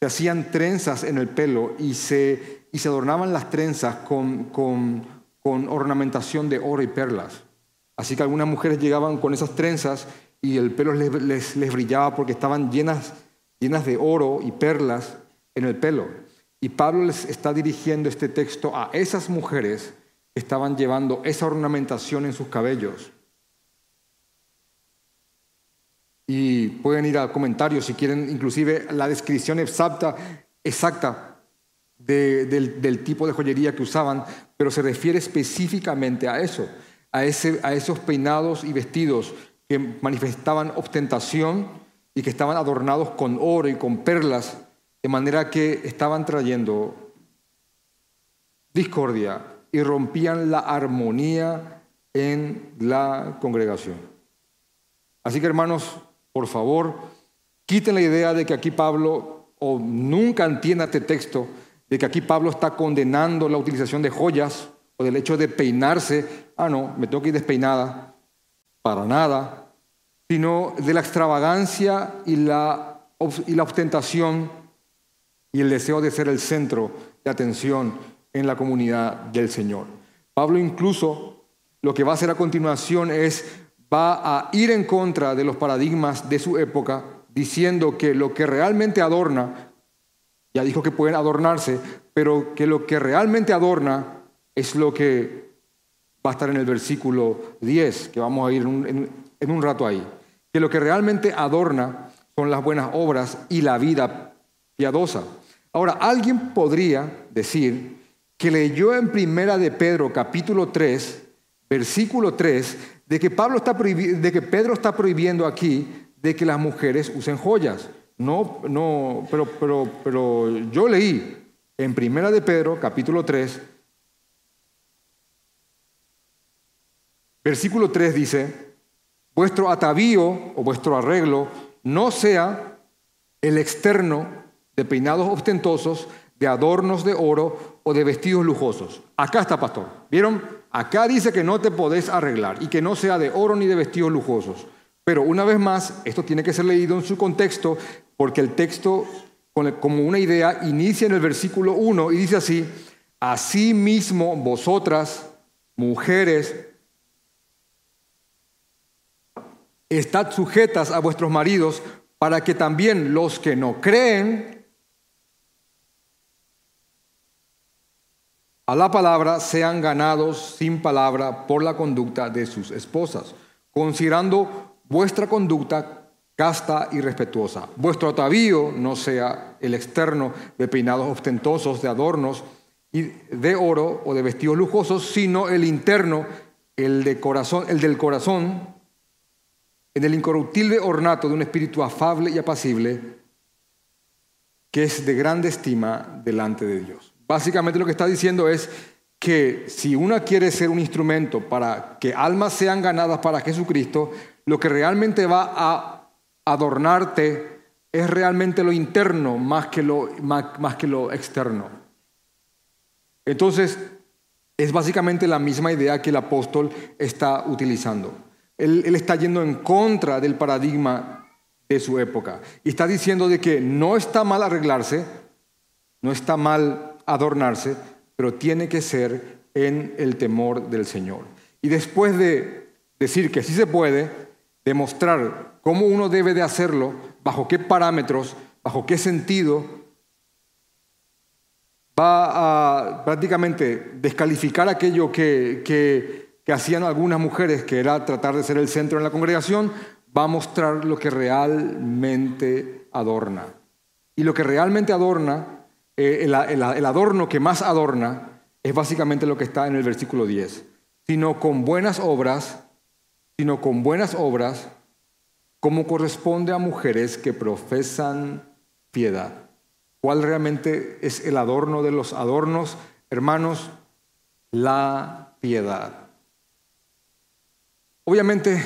se hacían trenzas en el pelo y se, adornaban las trenzas con, ornamentación de oro y perlas. Así que algunas mujeres llegaban con esas trenzas y el pelo les, les, brillaba porque estaban llenas, llenas de oro y perlas en el pelo. Y Pablo les está dirigiendo este texto a esas mujeres estaban llevando esa ornamentación en sus cabellos. Y pueden ir a comentarios si quieren, inclusive la descripción exacta, exacta del, del, tipo de joyería que usaban, pero se refiere específicamente a eso, a, ese, a esos peinados y vestidos que manifestaban ostentación y que estaban adornados con oro y con perlas, de manera que estaban trayendo discordia y rompían la armonía en la congregación. Así que hermanos, por favor, quiten la idea de que aquí Pablo, o nunca entienda este texto, de que aquí Pablo está condenando la utilización de joyas o del hecho de peinarse. Ah, no, me tengo que ir despeinada. Para nada. Sino de la extravagancia y la, y la ostentación y el deseo de ser el centro de atención en la comunidad del Señor. Pablo incluso lo que va a hacer a continuación es, va a ir en contra de los paradigmas de su época, diciendo que lo que realmente adorna, ya dijo que pueden adornarse, pero que lo que realmente adorna es lo que va a estar en el versículo 10, que vamos a ir en, en un rato ahí. Que lo que realmente adorna son las buenas obras y la vida piadosa. Ahora, alguien podría decir que leyó en Primera de Pedro capítulo 3, versículo 3, de que, Pablo está de que Pedro está prohibiendo aquí de que las mujeres usen joyas. No, no, pero, pero, pero yo leí en Primera de Pedro capítulo 3, versículo 3 dice, vuestro atavío o vuestro arreglo no sea el externo de peinados ostentosos, de adornos de oro o de vestidos lujosos. Acá está, pastor. ¿Vieron? Acá dice que no te podés arreglar y que no sea de oro ni de vestidos lujosos. Pero una vez más, esto tiene que ser leído en su contexto, porque el texto, como una idea, inicia en el versículo 1 y dice así, así mismo vosotras, mujeres, estad sujetas a vuestros maridos para que también los que no creen a la palabra sean ganados sin palabra por la conducta de sus esposas, considerando vuestra conducta casta y respetuosa. Vuestro atavío no sea el externo de peinados ostentosos, de adornos y de oro o de vestidos lujosos, sino el interno, el, de corazón, el del corazón, en el incorruptible ornato de un espíritu afable y apacible, que es de grande estima delante de Dios. Básicamente lo que está diciendo es que si uno quiere ser un instrumento para que almas sean ganadas para Jesucristo, lo que realmente va a adornarte es realmente lo interno más que lo, más, que lo externo. Entonces, es básicamente la misma idea que el apóstol está utilizando. Él, está yendo en contra del paradigma de su época. Y está diciendo de que no está mal arreglarse, no está mal adornarse, pero tiene que ser en el temor del Señor. Y después de decir que sí se puede, demostrar cómo uno debe de hacerlo, bajo qué parámetros, bajo qué sentido, va a prácticamente descalificar aquello que, que que hacían algunas mujeres, que era tratar de ser el centro en la congregación, va a mostrar lo que realmente adorna. Y lo que realmente adorna, eh, el, adorno que más adorna, es básicamente lo que está en el versículo 10. Sino con buenas obras, sino con buenas obras, como corresponde a mujeres que profesan piedad. ¿Cuál realmente es el adorno de los adornos? Hermanos, la piedad. Obviamente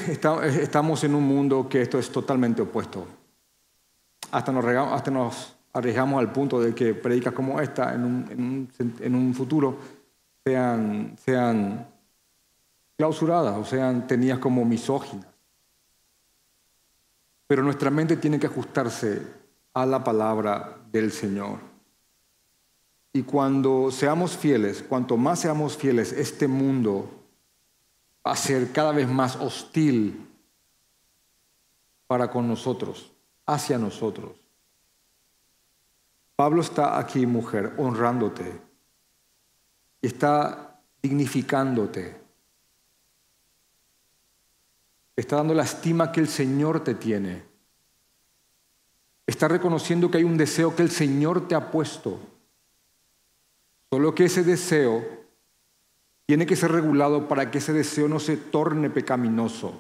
estamos en un mundo que esto es totalmente opuesto. Hasta nos, hasta nos arriesgamos al punto de que predicas como esta en un, futuro sean, sean clausuradas o sean tenidas como misóginas. Pero nuestra mente tiene que ajustarse a la palabra del Señor. Y cuando seamos fieles, cuanto más seamos fieles, este mundo va a ser cada vez más hostil para con nosotros, hacia nosotros. Pablo está aquí, mujer, honrándote, está dignificándote, está dando la estima que el Señor te tiene, está reconociendo que hay un deseo que el Señor te ha puesto, solo que ese deseo tiene que ser regulado para que ese deseo no se torne pecaminoso.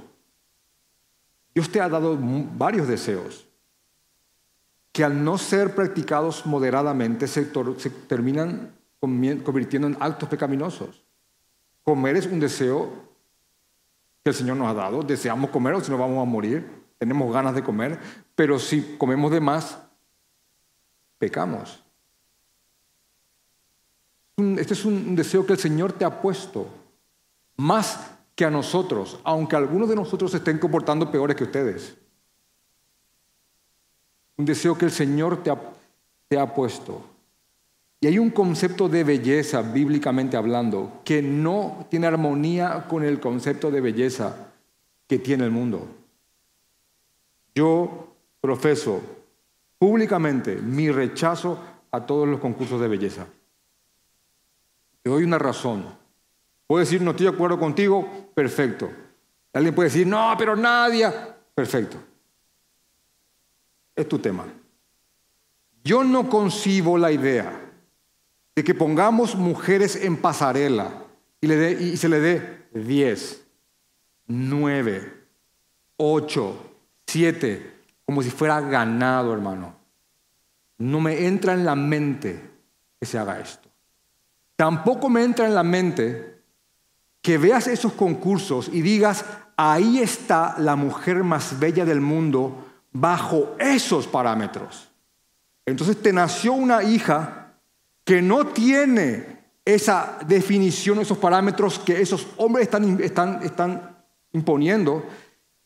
Dios te ha dado varios deseos que al no ser practicados moderadamente se, terminan convirtiendo en actos pecaminosos. Comer es un deseo que el Señor nos ha dado. Deseamos comer o si no vamos a morir. Tenemos ganas de comer. Pero si comemos de más, pecamos. Este es un deseo que el Señor te ha puesto, más que a nosotros, aunque algunos de nosotros se estén comportando peores que ustedes. Un deseo que el Señor te ha, puesto. Y hay un concepto de belleza, bíblicamente hablando, que no tiene armonía con el concepto de belleza que tiene el mundo. Yo profeso públicamente mi rechazo a todos los concursos de belleza. Te doy una razón. Puedo decir, no estoy de acuerdo contigo, perfecto. Alguien puede decir, no, pero nadie, perfecto. Es tu tema. Yo no concibo la idea de que pongamos mujeres en pasarela y, se le dé 10, 9, 8, 7, como si fuera ganado, hermano. No me entra en la mente que se haga esto. Tampoco me entra en la mente que veas esos concursos y digas, ahí está la mujer más bella del mundo bajo esos parámetros. Entonces te nació una hija que no tiene esa definición, esos parámetros que esos hombres están, están, están imponiendo,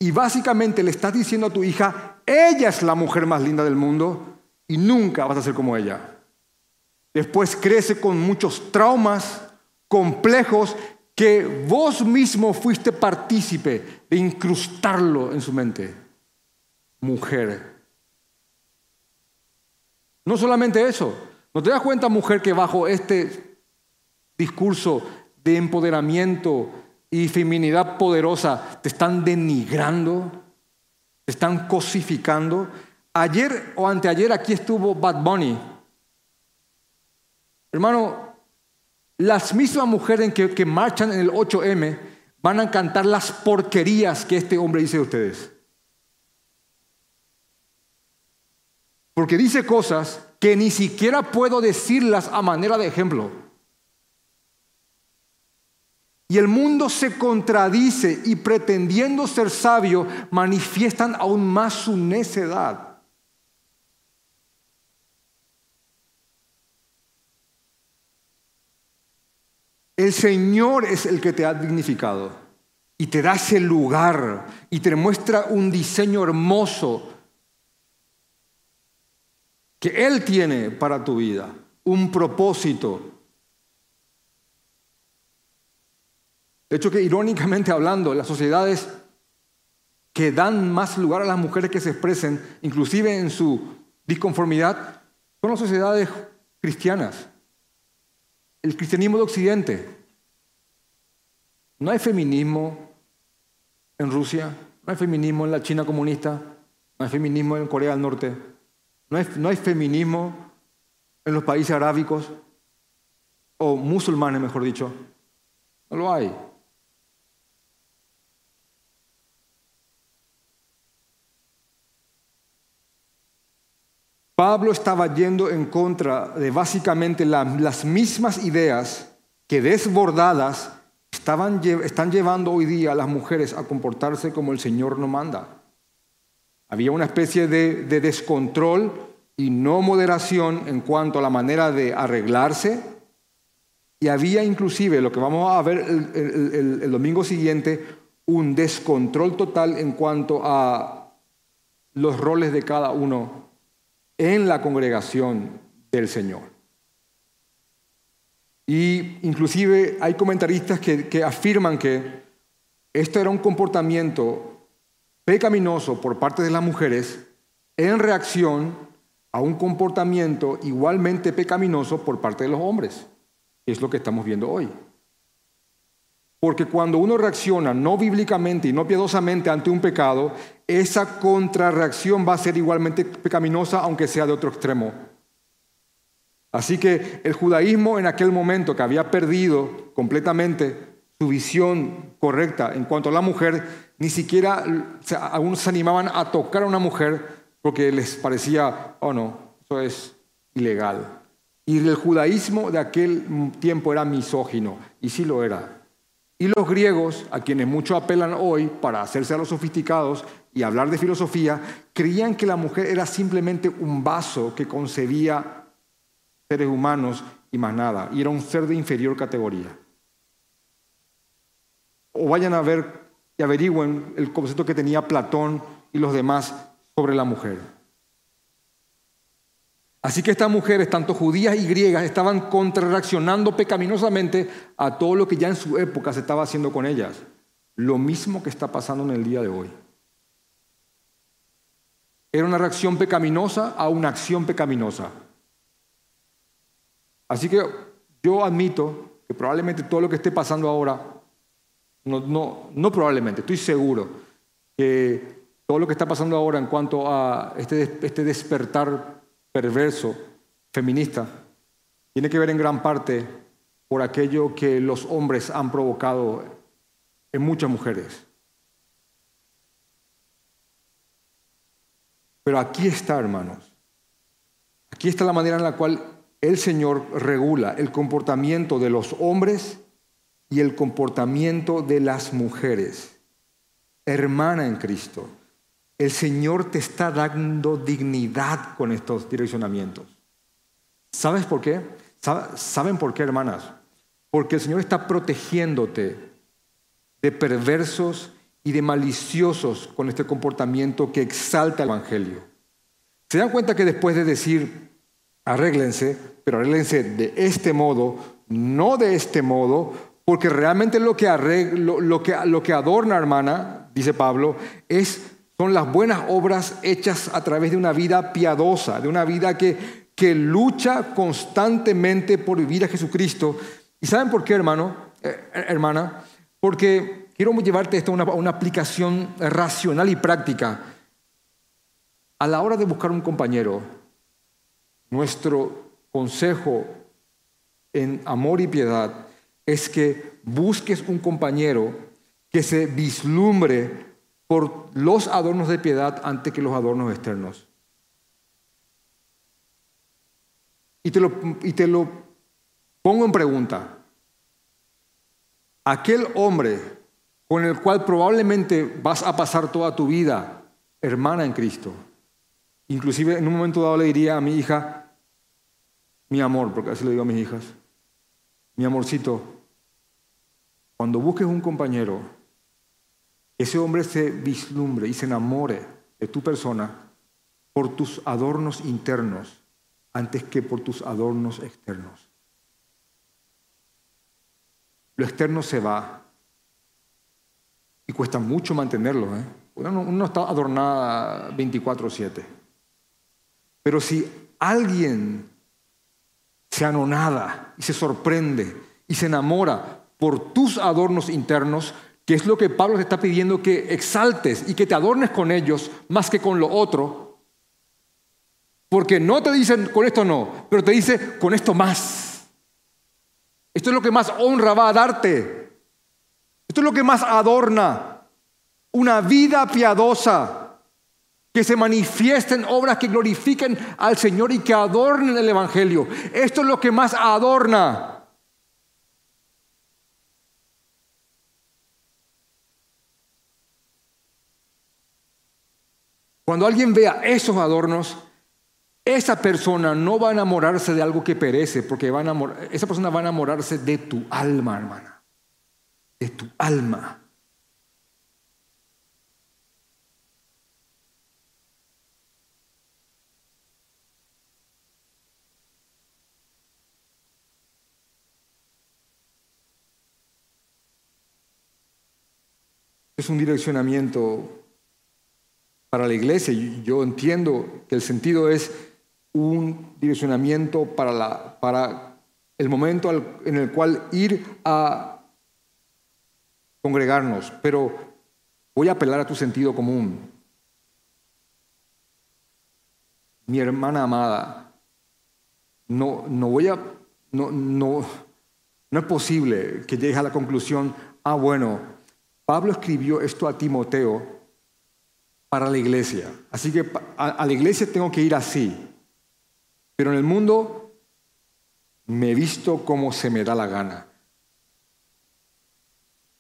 Y básicamente le estás diciendo a tu hija, ella es la mujer más linda del mundo y nunca vas a ser como ella. Después crece con muchos traumas complejos que vos mismo fuiste partícipe de incrustarlo en su mente. Mujer. No solamente eso, ¿no te das cuenta, mujer, que bajo este discurso de empoderamiento y feminidad poderosa te están denigrando, te están cosificando? Ayer o anteayer aquí estuvo Bad Bunny. Hermano, las mismas mujeres que, que marchan en el 8M van a cantar las porquerías que este hombre dice de ustedes. Porque dice cosas que ni siquiera puedo decirlas a manera de ejemplo. Y el mundo se contradice y pretendiendo ser sabio manifiestan aún más su necedad. El Señor es el que te ha dignificado y te da ese lugar y te muestra un diseño hermoso que Él tiene para tu vida, un propósito. De hecho que irónicamente hablando, las sociedades que dan más lugar a las mujeres que se expresen, inclusive en su disconformidad, son las sociedades cristianas el cristianismo de Occidente. No hay feminismo en Rusia, no hay feminismo en la China comunista, no hay feminismo en Corea del Norte, no hay, feminismo en los países arábicos o musulmanes, mejor dicho. No lo hay. Pablo estaba yendo en contra de básicamente las mismas ideas que desbordadas están llevando hoy día a las mujeres a comportarse como el Señor no manda. Había una especie de, descontrol y no moderación en cuanto a la manera de arreglarse. Y había inclusive, lo que vamos a ver el domingo siguiente, un descontrol total en cuanto a los roles de cada uno en la congregación del Señor. Y inclusive hay comentaristas que, afirman que esto era un comportamiento pecaminoso por parte de las mujeres en reacción a un comportamiento igualmente pecaminoso por parte de los hombres. Es lo que estamos viendo hoy. Porque cuando uno reacciona no bíblicamente y no piadosamente ante un pecado, esa contrarreacción va a ser igualmente pecaminosa, aunque sea de otro extremo. Así que el judaísmo en aquel momento que había perdido completamente su visión correcta en cuanto a la mujer, ni siquiera algunos se animaban a tocar a una mujer porque les parecía, oh no, eso es ilegal. Y el judaísmo de aquel tiempo era misógino, y sí lo era. Y los griegos, a quienes mucho apelan hoy para hacerse a los sofisticados y hablar de filosofía, creían que la mujer era simplemente un vaso que concebía seres humanos y más nada, y era un ser de inferior categoría. O vayan a ver y averigüen el concepto que tenía Platón y los demás sobre la mujer. Así que estas mujeres, tanto judías y griegas, estaban contrarreaccionando pecaminosamente a todo lo que ya en su época se estaba haciendo con ellas. Lo mismo que está pasando en el día de hoy. Era una reacción pecaminosa a una acción pecaminosa. Así que yo admito que probablemente todo lo que esté pasando ahora, no, no, no probablemente, estoy seguro que todo lo que está pasando ahora en cuanto a este, este despertar perverso, feminista, tiene que ver en gran parte por aquello que los hombres han provocado en muchas mujeres. Pero aquí está, hermanos. Aquí está la manera en la cual el Señor regula el comportamiento de los hombres y el comportamiento de las mujeres. Hermana en Cristo. El Señor te está dando dignidad con estos direccionamientos. ¿Sabes por qué? ¿Saben por qué, hermanas? Porque el Señor está protegiéndote de perversos y de maliciosos con este comportamiento que exalta el Evangelio. Se dan cuenta que después de decir, arréglense, pero arréglense de este modo, no de este modo, porque realmente lo que, lo, que, lo que adorna, hermana, dice Pablo, es, son las buenas obras hechas a través de una vida piadosa, de una vida que, que lucha constantemente por vivir a Jesucristo. ¿Y saben por qué, hermano, eh, hermana? Porque quiero llevarte esto a una, una aplicación racional y práctica. A la hora de buscar un compañero, nuestro consejo en amor y piedad es que busques un compañero que se vislumbre por los adornos de piedad antes que los adornos externos. Y te lo, y te lo pongo en pregunta. Aquel hombre con el cual probablemente vas a pasar toda tu vida, hermana en Cristo, inclusive en un momento dado le diría a mi hija, mi amor, porque así le digo a mis hijas, mi amorcito, cuando busques un compañero, ese hombre se vislumbre y se enamore de tu persona por tus adornos internos antes que por tus adornos externos. Lo externo se va y cuesta mucho mantenerlo. ¿eh? Uno, no está adornada 24/7. Pero si alguien se anonada y se sorprende y se enamora por tus adornos internos, que es lo que Pablo te está pidiendo que exaltes y que te adornes con ellos más que con lo otro. Porque no te dicen con esto no, pero te dice con esto más. Esto es lo que más honra va a darte. Esto es lo que más adorna. Una vida piadosa que se manifiesten obras que glorifiquen al Señor y que adornen el Evangelio. Esto es lo que más adorna. Cuando alguien vea esos adornos, esa persona no va a enamorarse de algo que perece, porque va a esa persona va a enamorarse de tu alma, hermana. De tu alma. es un direccionamiento para la iglesia. Yo entiendo que el sentido es un direccionamiento para, la, para el momento en el cual ir a congregarnos, pero voy a apelar a tu sentido común. Mi hermana amada, no, no voy a, no, no, no es posible que llegues a la conclusión, ah, bueno, Pablo escribió esto a Timoteo para la iglesia. Así que a, la iglesia tengo que ir así. Pero en el mundo me visto como se me da la gana.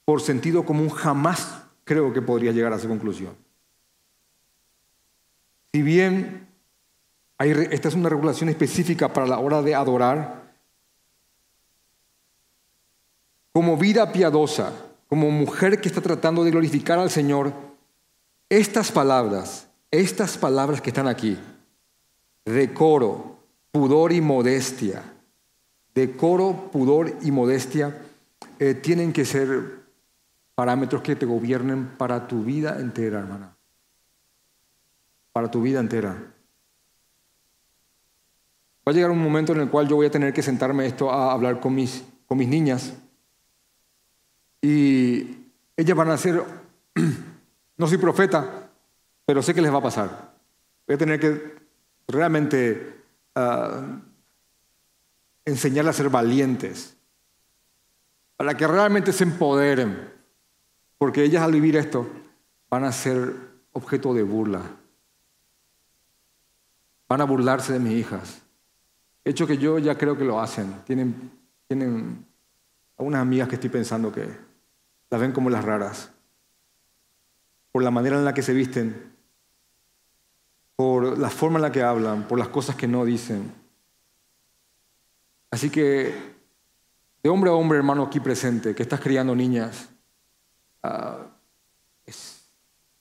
Por sentido común jamás creo que podría llegar a esa conclusión. Si bien esta es una regulación específica para la hora de adorar, como vida piadosa, como mujer que está tratando de glorificar al Señor, estas palabras, estas palabras que están aquí, decoro, pudor y modestia, decoro, pudor y modestia, eh, tienen que ser parámetros que te gobiernen para tu vida entera, hermana. Para tu vida entera. Va a llegar un momento en el cual yo voy a tener que sentarme esto a hablar con mis, con mis niñas y ellas van a ser, no soy profeta, pero sé que les va a pasar. Voy a tener que realmente uh, enseñarles a ser valientes, para que realmente se empoderen, porque ellas al vivir esto van a ser objeto de burla. Van a burlarse de mis hijas. Hecho que yo ya creo que lo hacen. Tienen, tienen algunas amigas que estoy pensando que las ven como las raras, por la manera en la que se visten, por la forma en la que hablan, por las cosas que no dicen. Así que, de hombre a hombre, hermano, aquí presente, que estás criando niñas, ah, es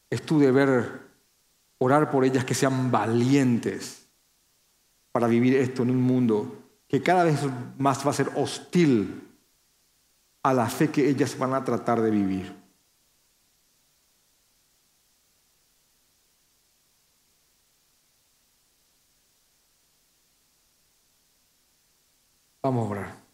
Es tu deber orar por ellas que sean valientes para vivir esto en un mundo que cada vez más va a ser hostil a la fe que ellas van a tratar de vivir. Vamos a orar.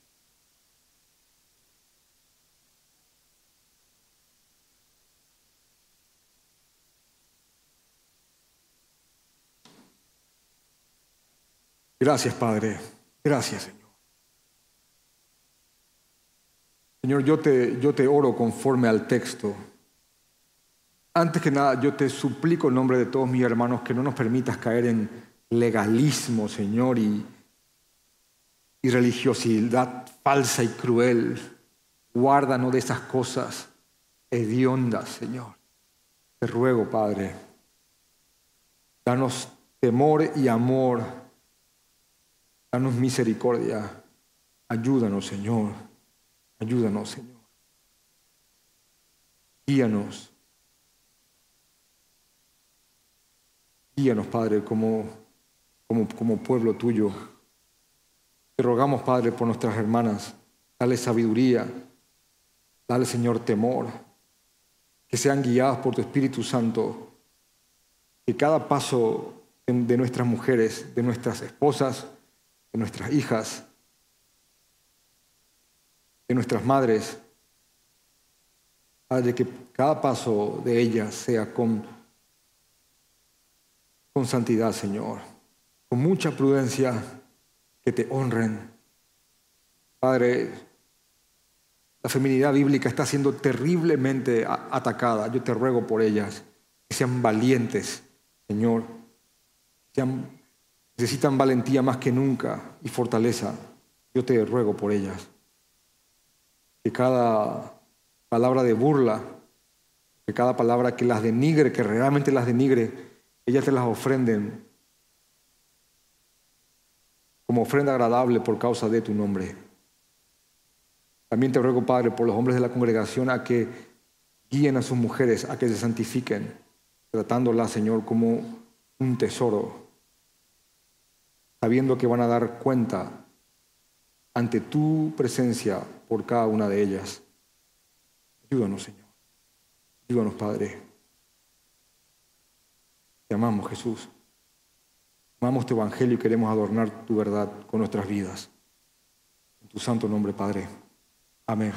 Gracias, Padre. Gracias, Señor. Señor, yo te, yo te oro conforme al texto. Antes que nada, yo te suplico en nombre de todos mis hermanos que no nos permitas caer en legalismo, Señor, y, y religiosidad falsa y cruel. Guárdanos de esas cosas hediondas, Señor. Te ruego, Padre, danos temor y amor Danos misericordia. Ayúdanos, Señor. Ayúdanos, Señor. Guíanos. Guíanos, Padre, como, como, como pueblo tuyo. Te rogamos, Padre, por nuestras hermanas. Dale sabiduría. Dale, Señor, temor. Que sean guiadas por tu Espíritu Santo. Que cada paso de nuestras mujeres, de nuestras esposas, de nuestras hijas, de nuestras madres, de que cada paso de ellas sea con, con santidad, Señor, con mucha prudencia, que te honren. Padre, la feminidad bíblica está siendo terriblemente atacada. Yo te ruego por ellas, que sean valientes, Señor, sean Necesitan valentía más que nunca y fortaleza. Yo te ruego por ellas. Que cada palabra de burla, que cada palabra que las denigre, que realmente las denigre, ellas te las ofrenden como ofrenda agradable por causa de tu nombre. También te ruego, Padre, por los hombres de la congregación a que guíen a sus mujeres, a que se santifiquen, tratándolas, Señor, como un tesoro sabiendo que van a dar cuenta ante tu presencia por cada una de ellas. Ayúdanos, Señor. Ayúdanos, Padre. Te amamos, Jesús. Amamos tu Evangelio y queremos adornar tu verdad con nuestras vidas. En tu santo nombre, Padre. Amén.